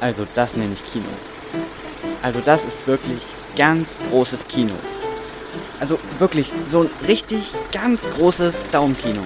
Also das nenne ich Kino. Also das ist wirklich ganz großes Kino. Also wirklich so ein richtig ganz großes Daumenkino.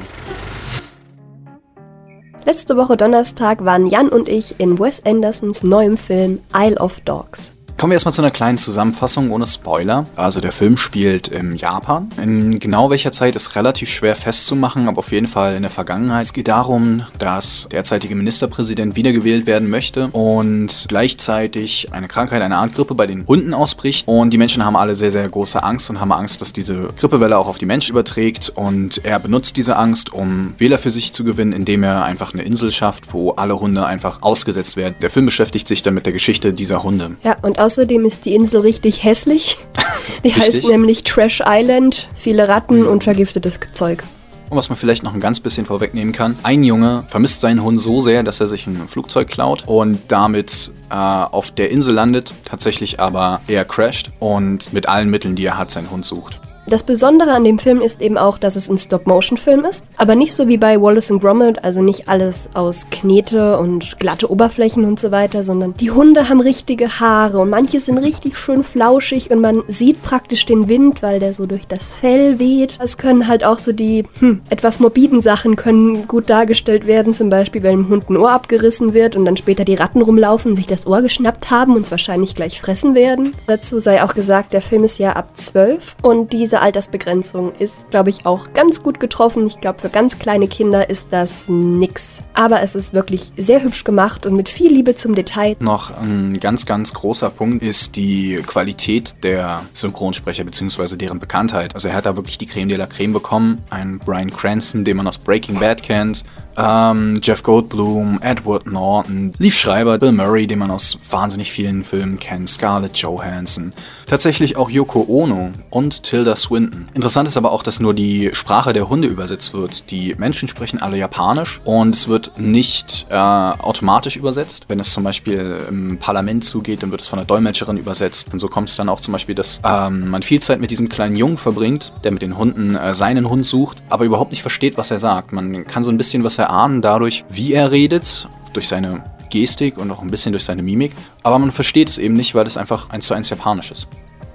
Letzte Woche Donnerstag waren Jan und ich in Wes Andersons neuem Film Isle of Dogs. Kommen wir erstmal zu einer kleinen Zusammenfassung ohne Spoiler. Also der Film spielt im Japan. In genau welcher Zeit ist relativ schwer festzumachen, aber auf jeden Fall in der Vergangenheit. Es geht darum, dass der derzeitige Ministerpräsident wiedergewählt werden möchte und gleichzeitig eine Krankheit, eine Art Grippe bei den Hunden ausbricht. Und die Menschen haben alle sehr, sehr große Angst und haben Angst, dass diese Grippewelle auch auf die Menschen überträgt. Und er benutzt diese Angst, um Wähler für sich zu gewinnen, indem er einfach eine Insel schafft, wo alle Hunde einfach ausgesetzt werden. Der Film beschäftigt sich dann mit der Geschichte dieser Hunde. Ja, und Außerdem ist die Insel richtig hässlich. Die heißt nämlich Trash Island. Viele Ratten und vergiftetes Zeug. Und was man vielleicht noch ein ganz bisschen vorwegnehmen kann, ein Junge vermisst seinen Hund so sehr, dass er sich ein Flugzeug klaut und damit äh, auf der Insel landet, tatsächlich aber eher crasht und mit allen Mitteln, die er hat, seinen Hund sucht. Das Besondere an dem Film ist eben auch, dass es ein Stop-Motion-Film ist, aber nicht so wie bei Wallace Gromit, also nicht alles aus Knete und glatte Oberflächen und so weiter, sondern die Hunde haben richtige Haare und manche sind richtig schön flauschig und man sieht praktisch den Wind, weil der so durch das Fell weht. Es können halt auch so die hm, etwas morbiden Sachen können gut dargestellt werden, zum Beispiel wenn dem Hund ein Ohr abgerissen wird und dann später die Ratten rumlaufen, sich das Ohr geschnappt haben und es wahrscheinlich gleich fressen werden. Dazu sei auch gesagt, der Film ist ja ab 12 und diese Altersbegrenzung ist, glaube ich, auch ganz gut getroffen. Ich glaube, für ganz kleine Kinder ist das nix. Aber es ist wirklich sehr hübsch gemacht und mit viel Liebe zum Detail. Noch ein ganz, ganz großer Punkt ist die Qualität der Synchronsprecher bzw. deren Bekanntheit. Also er hat da wirklich die Creme de la Creme bekommen. Ein Brian Cranston, den man aus Breaking Bad kennt. Ähm, Jeff Goldblum, Edward Norton, Leaf Schreiber, Bill Murray, den man aus wahnsinnig vielen Filmen kennt, Scarlett Johansson. Tatsächlich auch Yoko Ono und Tilda Swinton. Interessant ist aber auch, dass nur die Sprache der Hunde übersetzt wird. Die Menschen sprechen alle Japanisch und es wird nicht äh, automatisch übersetzt. Wenn es zum Beispiel im Parlament zugeht, dann wird es von der Dolmetscherin übersetzt. Und so kommt es dann auch zum Beispiel, dass ähm, man viel Zeit mit diesem kleinen Jungen verbringt, der mit den Hunden äh, seinen Hund sucht, aber überhaupt nicht versteht, was er sagt. Man kann so ein bisschen was erahnen dadurch, wie er redet, durch seine Gestik und auch ein bisschen durch seine Mimik, aber man versteht es eben nicht, weil es einfach eins zu eins japanisch ist.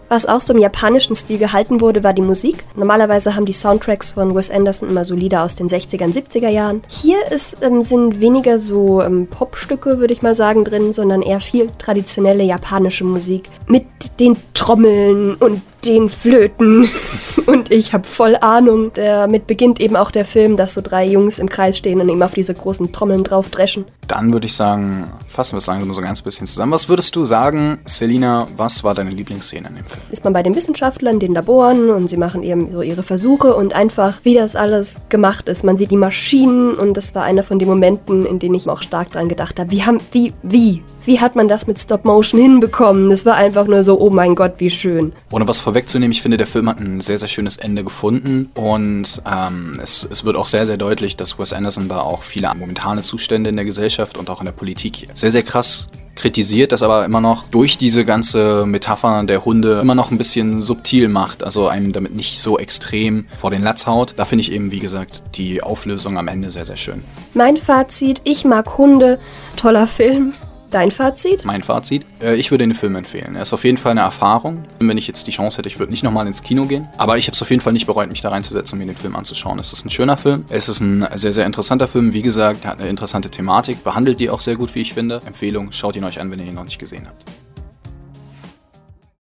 Was auch so im japanischen Stil gehalten wurde, war die Musik. Normalerweise haben die Soundtracks von Wes Anderson immer so aus den 60er und 70er Jahren. Hier ist, ähm, sind weniger so ähm, Popstücke, würde ich mal sagen, drin, sondern eher viel traditionelle japanische Musik mit den Trommeln und den Flöten. Und ich habe voll Ahnung. Damit beginnt eben auch der Film, dass so drei Jungs im Kreis stehen und eben auf diese großen Trommeln drauf dreschen. Dann würde ich sagen, fassen wir es langsam so ein ganz bisschen zusammen. Was würdest du sagen, Selina, was war deine Lieblingsszene in dem Film? Ist man bei den Wissenschaftlern, den Laboren und sie machen eben so ihre Versuche und einfach, wie das alles gemacht ist. Man sieht die Maschinen und das war einer von den Momenten, in denen ich auch stark dran gedacht habe. Wie haben, wie, wie, wie hat man das mit Stop Motion hinbekommen? Das war einfach nur so, oh mein Gott, wie schön. Ohne was vorwegzunehmen, ich finde, der Film hat ein sehr, sehr schönes Ende gefunden und ähm, es, es wird auch sehr, sehr deutlich, dass Wes Anderson da auch viele momentane Zustände in der Gesellschaft und auch in der Politik sehr, sehr krass kritisiert, das aber immer noch durch diese ganze Metapher der Hunde immer noch ein bisschen subtil macht, also einem damit nicht so extrem vor den Latz haut. Da finde ich eben, wie gesagt, die Auflösung am Ende sehr, sehr schön. Mein Fazit, ich mag Hunde, toller Film. Dein Fazit? Mein Fazit? Äh, ich würde den Film empfehlen. Er ist auf jeden Fall eine Erfahrung. Wenn ich jetzt die Chance hätte, ich würde nicht nochmal ins Kino gehen. Aber ich habe es auf jeden Fall nicht bereut, mich da reinzusetzen, um mir den Film anzuschauen. Es ist ein schöner Film. Es ist ein sehr, sehr interessanter Film. Wie gesagt, hat eine interessante Thematik, behandelt die auch sehr gut, wie ich finde. Empfehlung, schaut ihn euch an, wenn ihr ihn noch nicht gesehen habt.